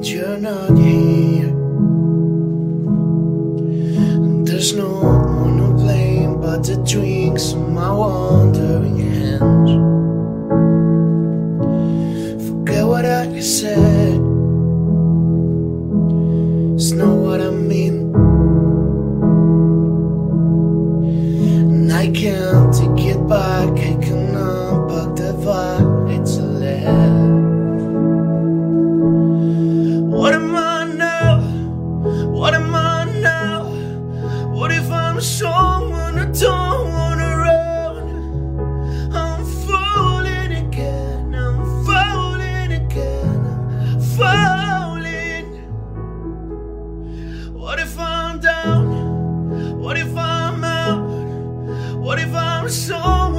and you're not here. There's no one to blame but the drinks on my wandering hands. Forget what I said, it's not what I mean. And I can't take it back. What if I'm so